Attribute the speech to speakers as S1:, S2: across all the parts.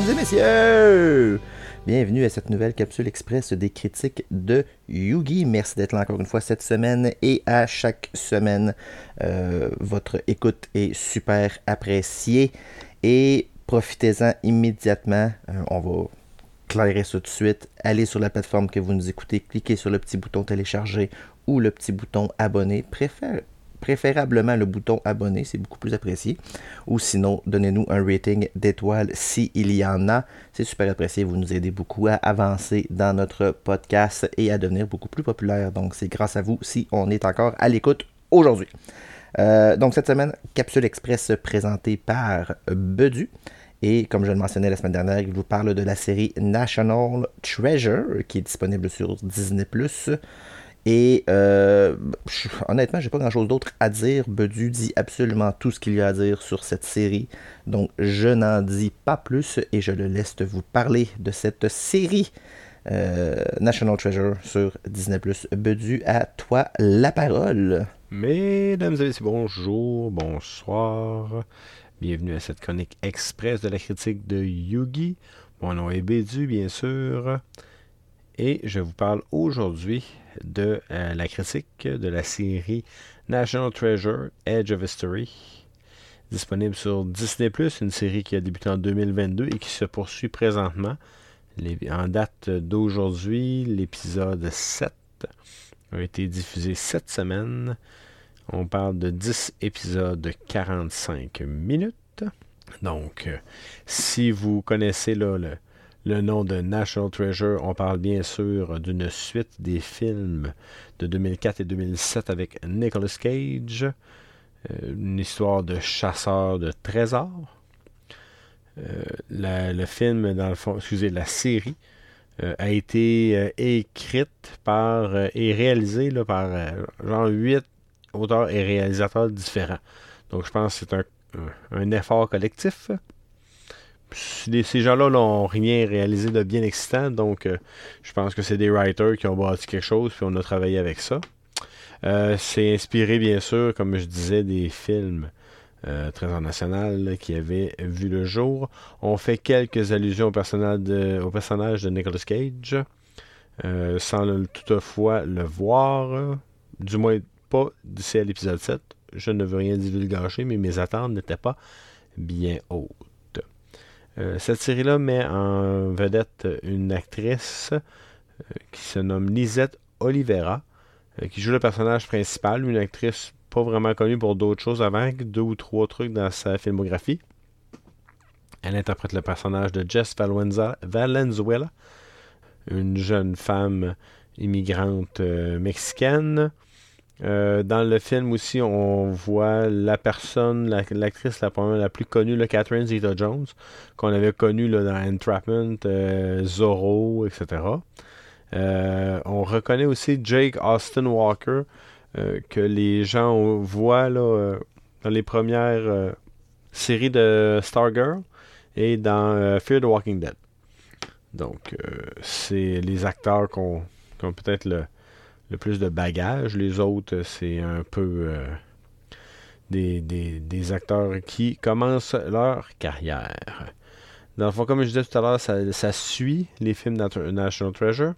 S1: mesdames et messieurs! Bienvenue à cette nouvelle capsule express des critiques de Yugi. Merci d'être là encore une fois cette semaine et à chaque semaine. Euh, votre écoute est super appréciée et profitez-en immédiatement. Euh, on va clairer ça tout de suite. Allez sur la plateforme que vous nous écoutez, cliquez sur le petit bouton télécharger ou le petit bouton abonner. Préfère, préférablement le bouton abonner, c'est beaucoup plus apprécié. Ou sinon, donnez-nous un rating d'étoiles s'il y en a. C'est super apprécié, vous nous aidez beaucoup à avancer dans notre podcast et à devenir beaucoup plus populaire. Donc c'est grâce à vous si on est encore à l'écoute aujourd'hui. Euh, donc cette semaine, capsule express présentée par Bedu. Et comme je le mentionnais la semaine dernière, il vous parle de la série National Treasure qui est disponible sur Disney ⁇ et euh, honnêtement, j'ai pas grand chose d'autre à dire. Bedu dit absolument tout ce qu'il y a à dire sur cette série. Donc je n'en dis pas plus et je le laisse vous parler de cette série euh, National Treasure sur Disney ⁇ Bedu, à toi la parole.
S2: Mesdames et messieurs, bonjour, bonsoir. Bienvenue à cette chronique express de la critique de Yugi. Mon nom est Bedu, bien sûr. Et je vous parle aujourd'hui de euh, la critique de la série National Treasure Edge of History, disponible sur Disney ⁇ une série qui a débuté en 2022 et qui se poursuit présentement. en date d'aujourd'hui, l'épisode 7 a été diffusé cette semaine. On parle de 10 épisodes de 45 minutes. Donc, euh, si vous connaissez là, le, le nom de National Treasure. On parle bien sûr d'une suite des films de 2004 et 2007 avec Nicolas Cage. Euh, une histoire de chasseur de trésors. Euh, le film, dans le fond, excusez, la série euh, a été écrite par et réalisée par genre 8 auteurs et réalisateurs différents. Donc je pense que c'est un effort collectif ces gens-là n'ont rien réalisé de bien excitant, donc euh, je pense que c'est des writers qui ont bâti quelque chose, puis on a travaillé avec ça. Euh, c'est inspiré, bien sûr, comme je disais, des films euh, très internationaux qui avaient vu le jour. On fait quelques allusions au personnage de, Nicolas Cage, sans toutefois le voir, du moins pas d'ici à l'épisode 7. Je ne veux rien divulgacher, mais mes attentes n'étaient pas bien hautes. Euh, cette série-là met en vedette une actrice euh, qui se nomme Lisette Oliveira, euh, qui joue le personnage principal, une actrice pas vraiment connue pour d'autres choses avant, deux ou trois trucs dans sa filmographie. Elle interprète le personnage de Jess Valenzuela, une jeune femme immigrante mexicaine euh, dans le film aussi, on voit la personne, l'actrice la, plus connue, Catherine Zeta-Jones, qu'on avait connue dans Entrapment, euh, Zorro, etc. Euh, on reconnaît aussi Jake Austin Walker, que les gens voient là, dans les premières séries de Stargirl et dans Fear the Walking Dead. Donc, c'est les acteurs qu'on ont peut-être le le plus de bagages. Les autres, c'est un peu euh, des, acteurs qui commencent leur carrière. Dans le fond, comme je disais tout à l'heure, ça, suit les films National Treasure.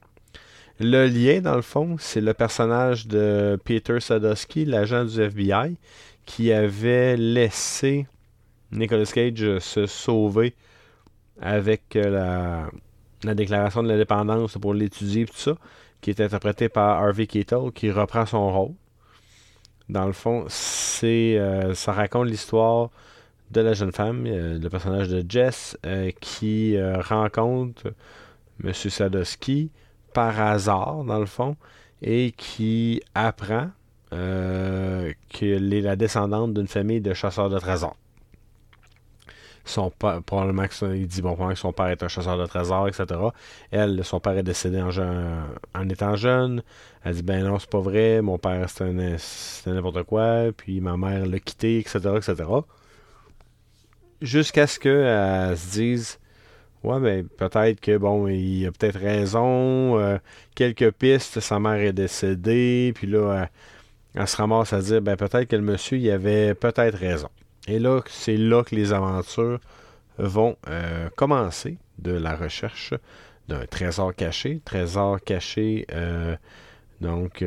S2: Le lien, dans le fond, c'est le personnage de Peter Sadowski, l'agent du FBI, qui avait laissé Nicolas Cage se sauver avec euh, la, la déclaration de l'indépendance pour l'étudier et tout ça qui est interprété par Harvey Keitel, qui reprend son rôle. Dans le fond, c'est euh, ça raconte l'histoire de la jeune femme, euh, le personnage de Jess, euh, qui rencontre M. Sadowski par hasard, dans le fond, et qui apprend qu'elle est la descendante d'une famille de chasseurs de trésors son père, probablement il dit que son père est un chasseur de trésors, etc. Elle, son père est décédé en, étant jeune. Elle dit ben non, c'est pas vrai, mon père c'était n'importe quoi, puis ma mère l'a quitté, etc. etc. Jusqu'à ce qu'elle se dise Ouais, ben peut-être que bon, il a peut-être raison. Euh, quelques pistes, sa mère est décédée, puis là, elle, se ramasse à dire ben peut-être que le monsieur il avait peut-être raison. Et là, c'est là que les aventures vont commencer de la recherche d'un trésor caché. Trésor caché, donc,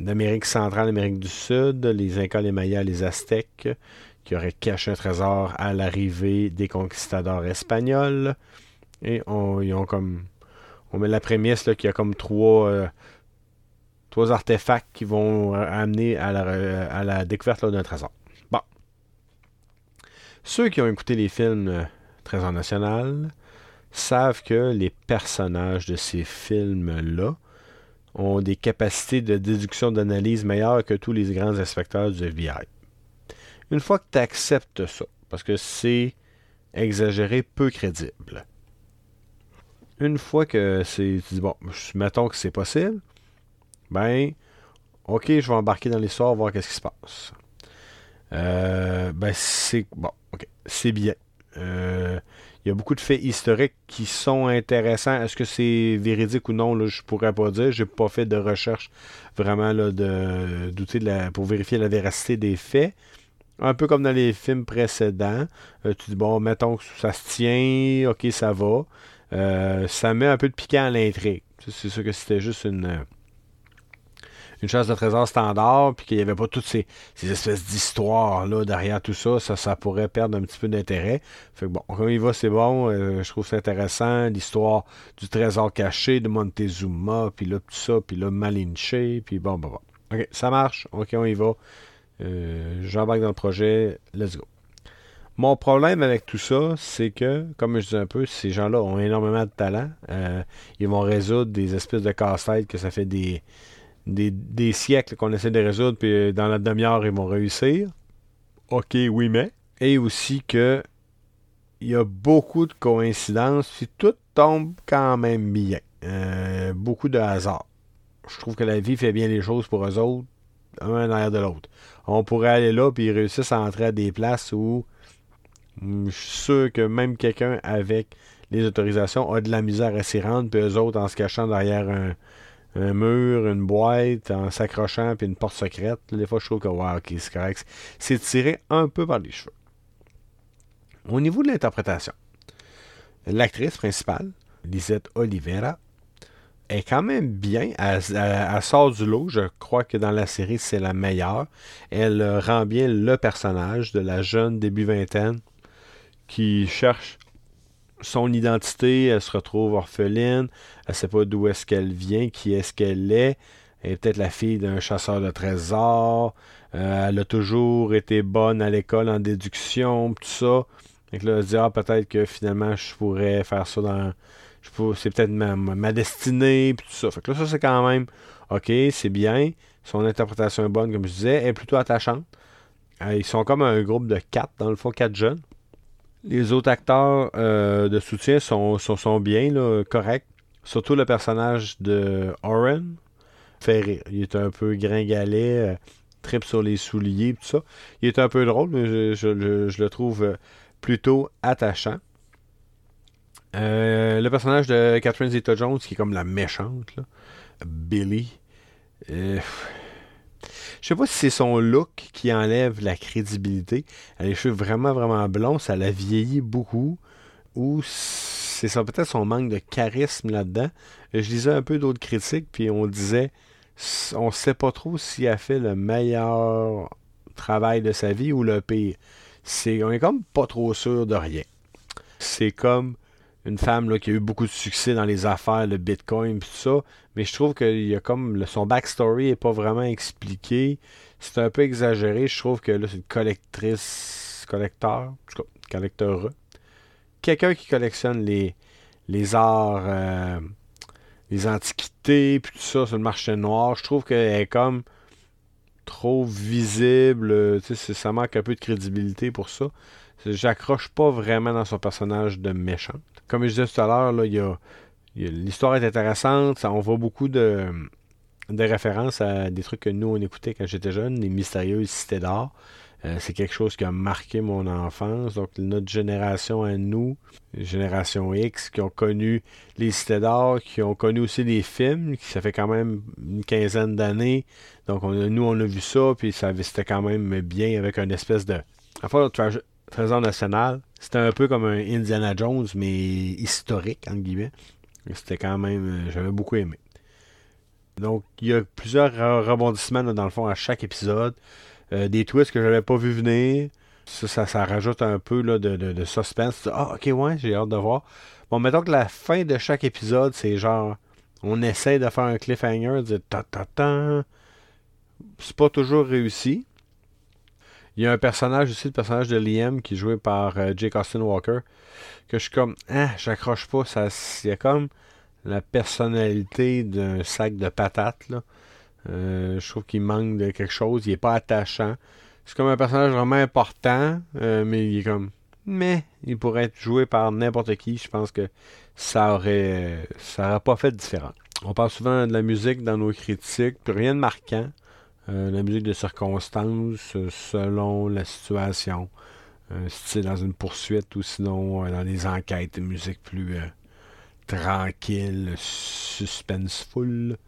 S2: d'Amérique centrale, Amérique du Sud, les Incas, les Mayas, les Aztèques, qui auraient caché un trésor à l'arrivée des conquistadors espagnols. Et on, ils ont comme. On met la prémisse qu'il y a comme trois, artefacts qui vont amener à la découverte d'un trésor. Ceux qui ont écouté les films Trésor National savent que les personnages de ces films-là ont des capacités de déduction d'analyse meilleures que tous les grands inspecteurs du FBI. Une fois que tu acceptes ça, parce que c'est exagéré, peu crédible. Une fois que c'est. Tu dis, bon, mettons que c'est possible, ben, ok, je vais embarquer dans l'histoire, voir qu'est-ce qui se passe. Euh, ben, c'est. Bon, ok, c'est bien. Euh, il y a beaucoup de faits historiques qui sont intéressants. Est-ce que c'est véridique ou non? Là, je pourrais pas dire. J'ai pas fait de recherche vraiment là, de, pour vérifier la véracité des faits. Un peu comme dans les films précédents. Euh, tu dis, bon, mettons que ça se tient, ok, ça va. Euh, ça met un peu de piquant à l'intrigue. C'est sûr que c'était juste une une chasse de trésor standard, puis qu'il n'y avait pas toutes ces, espèces d'histoires-là derrière tout ça, ça, ça pourrait perdre un petit peu d'intérêt. Fait que bon, comme il va, c'est bon. Euh, je trouve ça intéressant. L'histoire du trésor caché de Montezuma, puis là, tout ça, puis là, Malinche, puis bon, bon, bon. OK, ça marche. OK, on y va. Euh, J'embarque dans le projet. Let's go. Mon problème avec tout ça, c'est que, comme je dis un peu, ces gens-là ont énormément de talent. Euh, ils vont résoudre des espèces de casse-tête que ça fait des, des, siècles qu'on essaie de résoudre, puis euh, dans la demi-heure, ils vont réussir. OK, oui, mais. Et aussi que il y a beaucoup de coïncidences, puis tout tombe quand même bien. Euh, beaucoup de hasard. Je trouve que la vie fait bien les choses pour eux autres, un en arrière de l'autre. On pourrait aller là, puis ils réussissent à entrer à des places où hum, je suis sûr que même quelqu'un avec les autorisations a de la misère à s'y rendre, puis eux autres, en se cachant derrière un, un mur, une boîte, en s'accrochant, puis une porte secrète. Des fois, je trouve que, wow, ok, c'est correct. C'est tiré un peu par les cheveux. Au niveau de l'interprétation, l'actrice principale, Lisette Oliveira, est quand même bien. Elle, sort du lot. Je crois que dans la série, c'est la meilleure. Elle rend bien le personnage de la jeune début vingtaine qui cherche son identité, elle se retrouve orpheline, elle ne sait pas d'où est-ce qu'elle vient, qui est-ce qu'elle est. Elle est peut-être la fille d'un chasseur de trésors. Euh, elle a toujours été bonne à l'école en déduction, tout ça. Et là, elle se dit, ah, peut-être que finalement, je pourrais faire ça dans. C'est peut-être ma, destinée, puis tout ça. Fait que là, ça, c'est quand même, OK, c'est bien. Son interprétation est bonne, comme je disais. Elle est plutôt attachante. Euh, ils sont comme un groupe de quatre, dans le fond, quatre jeunes. Les autres acteurs euh, de soutien sont, sont, bien, là, corrects. Surtout le personnage de Oren fait rire. Il est un peu gringalet, euh, trip sur les souliers, tout ça. Il est un peu drôle, mais je, le trouve plutôt attachant. Euh, le personnage de Catherine Zeta-Jones, qui est comme la méchante, Billy. Je sais pas si c'est son look qui enlève la crédibilité. Elle a les cheveux vraiment, vraiment blonds. Ça la vieillit beaucoup. Ou c'est ça, peut-être son manque de charisme là-dedans. Je lisais un peu d'autres critiques, puis on disait on sait pas trop si elle fait le meilleur travail de sa vie ou le pire. C'est, on est comme pas trop sûr de rien. C'est comme une femme qui a eu beaucoup de succès dans les affaires, le Bitcoin, tout ça. Mais je trouve que comme son backstory n'est pas vraiment expliqué. C'est un peu exagéré. Je trouve que là, c'est une collectrice, collecteur, collecteur. Quelqu'un qui collectionne les, les arts, euh, les antiquités, puis tout ça sur le marché noir. Je trouve qu'elle est comme trop visible. Ça manque un peu de crédibilité pour ça. J'accroche pas vraiment dans son personnage de méchante. Comme je disais tout à l'heure, y a, l'histoire est intéressante. on voit beaucoup de, références à des trucs que nous, on écoutait quand j'étais jeune, les mystérieuses cités d'or. Euh, c'est quelque chose qui a marqué mon enfance. Donc, notre génération à nous, génération X, qui ont connu les cités d'or, qui ont connu aussi les films, qui ça fait quand même une quinzaine d'années. Donc, nous, on a vu ça, puis ça c'était quand même bien avec une espèce de. Enfin, Trésor national, c'était un peu comme un Indiana Jones, mais historique, entre guillemets. C'était quand même. Euh, j'avais beaucoup aimé. Donc, il y a plusieurs rebondissements, dans le fond, à chaque épisode. Euh, des twists que j'avais pas vu venir. Ça, ça, rajoute un peu là, de, suspense. Ah, ok, ouais, j'ai hâte de voir. Bon, mettons que la fin de chaque épisode, c'est genre. On essaie de faire un cliffhanger, de ta ta ta. C'est pas toujours réussi. Il y a un personnage aussi, le personnage de Liam, qui est joué par euh, Jake Austin Walker, que je suis comme, ah, j'accroche pas. Ça, il y a comme la personnalité d'un sac de patates. Là. Euh, je trouve qu'il manque de quelque chose. Il est pas attachant. C'est comme un personnage vraiment important, euh, mais il est comme. Mais il pourrait être joué par n'importe qui. Je pense que ça aurait. Ça aurait pas fait différent. On parle souvent de la musique dans nos critiques, puis rien de marquant. Euh, la musique de circonstance selon la situation. si c'est dans une poursuite ou sinon dans des enquêtes, une musique plus tranquille, suspenseful.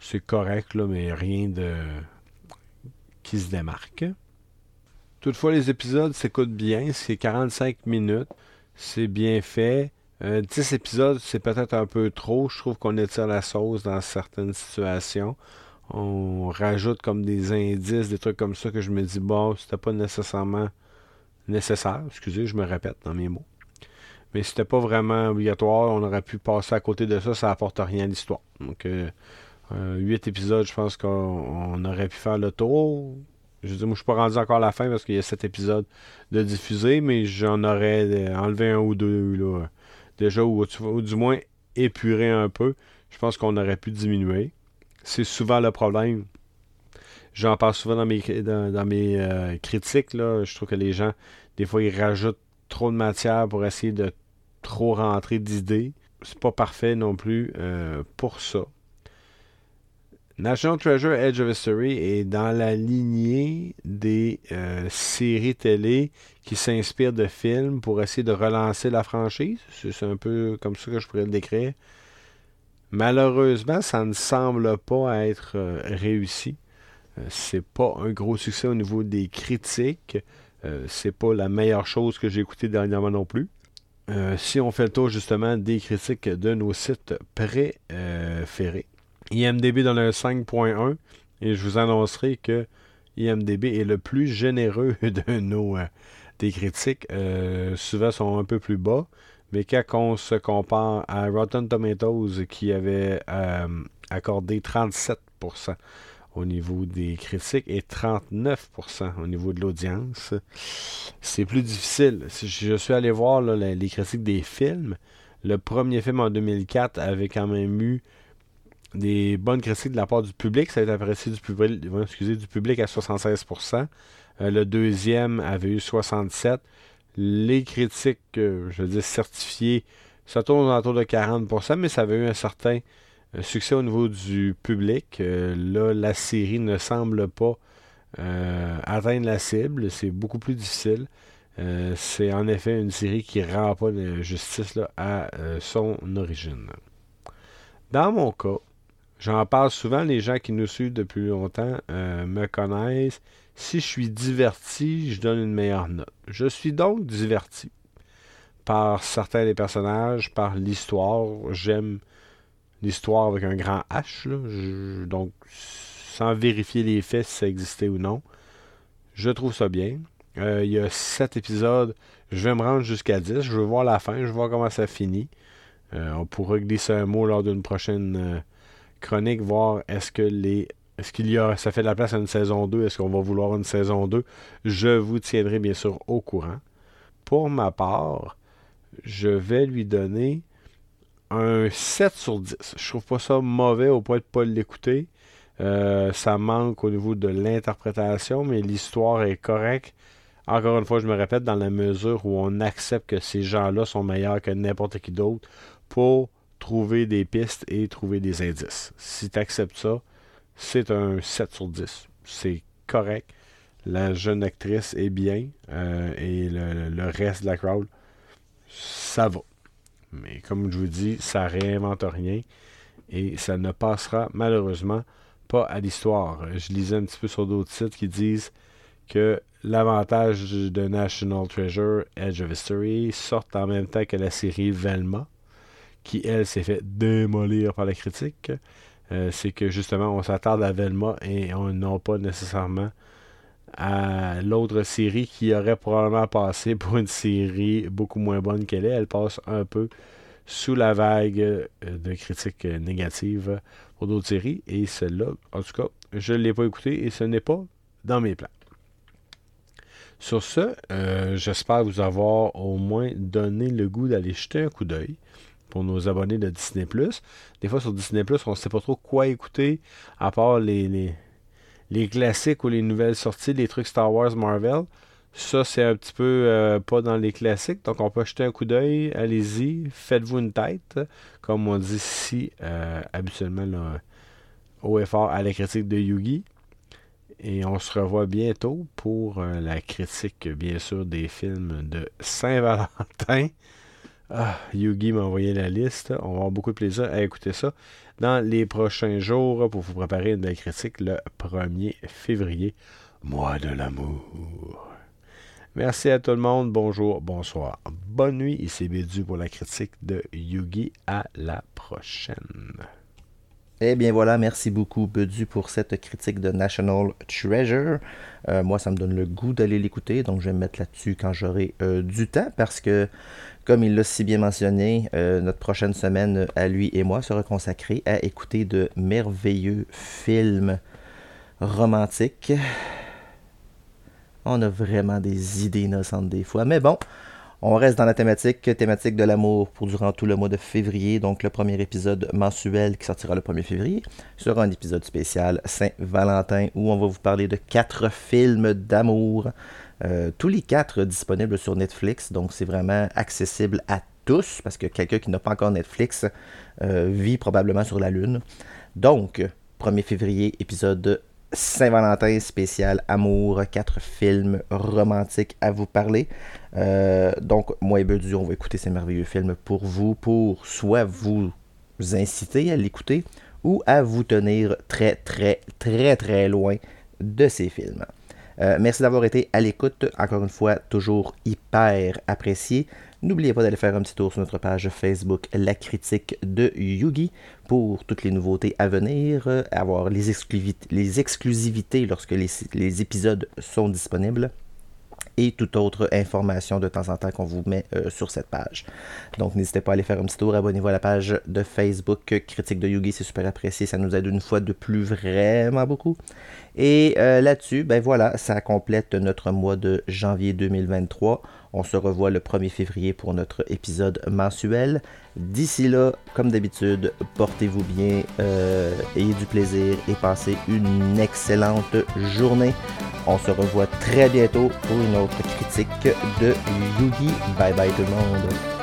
S2: C'est correct, là, mais rien de qui se démarque. Toutefois, les épisodes s'écoutent bien. C'est 45 minutes. C'est bien fait. 10 euh, épisodes, c'est peut-être un peu trop. Je trouve qu'on étire la sauce dans certaines situations. On rajoute comme des indices, des trucs comme ça que je me dis, bon, c'était pas nécessairement nécessaire. Excusez, je me répète dans mes mots. Mais c'était pas vraiment obligatoire. On aurait pu passer à côté de ça. Ça apporte rien à l'histoire. Donc, euh, 8 épisodes, je pense qu'on aurait pu faire le tour. Je dire, moi, je suis pas rendu encore à la fin parce qu'il y a 7 épisodes de diffuser, mais j'en aurais enlevé un ou deux, là, déjà, ou, du moins épuré un peu. Je pense qu'on aurait pu diminuer. C'est souvent le problème. J'en parle souvent dans mes, euh, critiques. Je trouve que les gens, des fois, ils rajoutent trop de matière pour essayer de trop rentrer d'idées. C'est pas parfait non plus euh, pour ça. National Treasure Edge of History est dans la lignée des euh, séries télé qui s'inspirent de films pour essayer de relancer la franchise. C'est un peu comme ça que je pourrais le décrire. Malheureusement, ça ne semble pas être euh, réussi. c'est pas un gros succès au niveau des critiques. c'est pas la meilleure chose que j'ai écoutée dernièrement non plus. Euh, si on fait le tour justement des critiques de nos sites préférés. IMDB dans le 5.1 et je vous annoncerai que IMDB est le plus généreux de nos euh, des critiques. Euh, souvent sont un peu plus bas, mais quand on se compare à Rotten Tomatoes qui avait accordé 37% au niveau des critiques et 39% au niveau de l'audience. C'est plus difficile. Je suis allé voir les critiques des films. Le premier film en 2004 avait quand même eu des bonnes critiques de la part du public. Ça a été apprécié du public, excusez, du public à 76%. Euh, le deuxième avait eu 67%. Les critiques, euh, je veux dire, certifiées, ça tourne autour de 40%, mais ça avait eu un certain succès au niveau du public. Euh, là, la série ne semble pas euh, atteindre la cible. C'est beaucoup plus difficile. Euh, c'est en effet une série qui ne rend pas de justice à son origine. Dans mon cas, j'en parle souvent, les gens qui nous suivent depuis longtemps me connaissent. Si je suis diverti, je donne une meilleure note. Je suis donc diverti par certains des personnages, par l'histoire. J'aime l'histoire avec un grand H. donc, sans vérifier les faits si ça existait ou non. Je trouve ça bien. Euh, il y a 7 épisodes. Je vais me rendre jusqu'à 10. Je veux voir la fin. Je veux voir comment ça finit. Euh, on pourra glisser un mot lors d'une prochaine euh, chronique, voir est-ce que les. Est-ce qu'il y a. Ça fait de la place à une saison 2? Est-ce qu'on va vouloir une saison 2? Je vous tiendrai bien sûr au courant. Pour ma part, je vais lui donner un 7 sur 10. Je trouve pas ça mauvais au point de pas l'écouter. Euh, ça manque au niveau de l'interprétation, mais l'histoire est correcte. Encore une fois, je me répète, dans la mesure où on accepte que ces gens-là sont meilleurs que n'importe qui d'autre pour trouver des pistes et trouver des indices. Si tu acceptes ça, c'est un 7 sur 10. C'est correct. La jeune actrice est bien euh, et le reste de la crowd, ça va. Mais comme je vous dis, ça réinvente rien et ça ne passera malheureusement pas à l'histoire. Je lisais un petit peu sur d'autres sites qui disent que l'avantage de National Treasure, Edge of History, sortent en même temps que la série Velma, qui elle s'est fait démolir par la critique. Euh, c'est que justement on s'attarde à Velma et on n'a pas nécessairement à l'autre série qui aurait probablement passé pour une série beaucoup moins bonne qu'elle est. Elle passe un peu sous la vague euh, de critiques négatives pour d'autres séries. Et celle-là, en tout cas, je ne l'ai pas écoutée et ce n'est pas dans mes plans. Sur ce, euh, j'espère vous avoir au moins donné le goût d'aller jeter un coup d'œil pour nos abonnés de Disney+. Des fois, sur Disney+, on ne sait pas trop quoi écouter, à part les, les, classiques ou les nouvelles sorties, les trucs Star Wars, Marvel. Ça, c'est un petit peu euh, pas dans les classiques. Donc, on peut jeter un coup d'œil. Allez-y. Faites-vous une tête. Comme on dit ici, euh, habituellement, au effort à la critique de Yugi. Et on se revoit bientôt pour euh, la critique, bien sûr, des films de Saint-Valentin. Ah, Yugi m'a envoyé la liste. On va avoir beaucoup de plaisir à écouter ça dans les prochains jours pour vous préparer une belle critique le 1er février. Mois de l'amour. Merci à tout le monde. Bonjour, bonsoir, bonne nuit. Ici Bédu pour la critique de Yugi. À la prochaine.
S1: Eh bien voilà, merci beaucoup Bedu pour cette critique de National Treasure. Euh, moi, ça me donne le goût d'aller l'écouter, donc je vais me mettre là-dessus quand j'aurai euh, du temps, parce que, comme il l'a si bien mentionné, euh, notre prochaine semaine à lui et moi sera consacrée à écouter de merveilleux films romantiques. On a vraiment des idées innocentes des fois, mais bon, on reste dans la thématique, thématique de l'amour pour durant tout le mois de février. Donc le premier épisode mensuel qui sortira le 1er février sera un épisode spécial Saint-Valentin où on va vous parler de quatre films d'amour. Euh, tous les quatre disponibles sur Netflix. Donc c'est vraiment accessible à tous parce que quelqu'un qui n'a pas encore Netflix euh, vit probablement sur la Lune. Donc 1er février, épisode Saint-Valentin spécial amour, quatre films romantiques à vous parler. Euh, donc, moi et Bedu, on va écouter ces merveilleux films pour vous, pour soit vous inciter à l'écouter ou à vous tenir très, très, très, très loin de ces films. Euh, merci d'avoir été à l'écoute. Encore une fois, toujours hyper apprécié. N'oubliez pas d'aller faire un petit tour sur notre page Facebook La Critique de Yugi pour toutes les nouveautés à venir, euh, avoir les, exclusivités, lorsque les épisodes sont disponibles et toute autre information de temps en temps qu'on vous met euh, sur cette page. Donc n'hésitez pas à aller faire un petit tour, abonnez-vous à la page de Facebook Critique de Yugi, c'est super apprécié, ça nous aide une fois de plus vraiment beaucoup. Et euh, là-dessus, ben voilà, ça complète notre mois de janvier 2023. On se revoit le 1er février pour notre épisode mensuel. D'ici là, comme d'habitude, portez-vous bien, euh, ayez du plaisir et passez une excellente journée. On se revoit très bientôt pour une autre critique de Yugi. Bye bye tout le monde.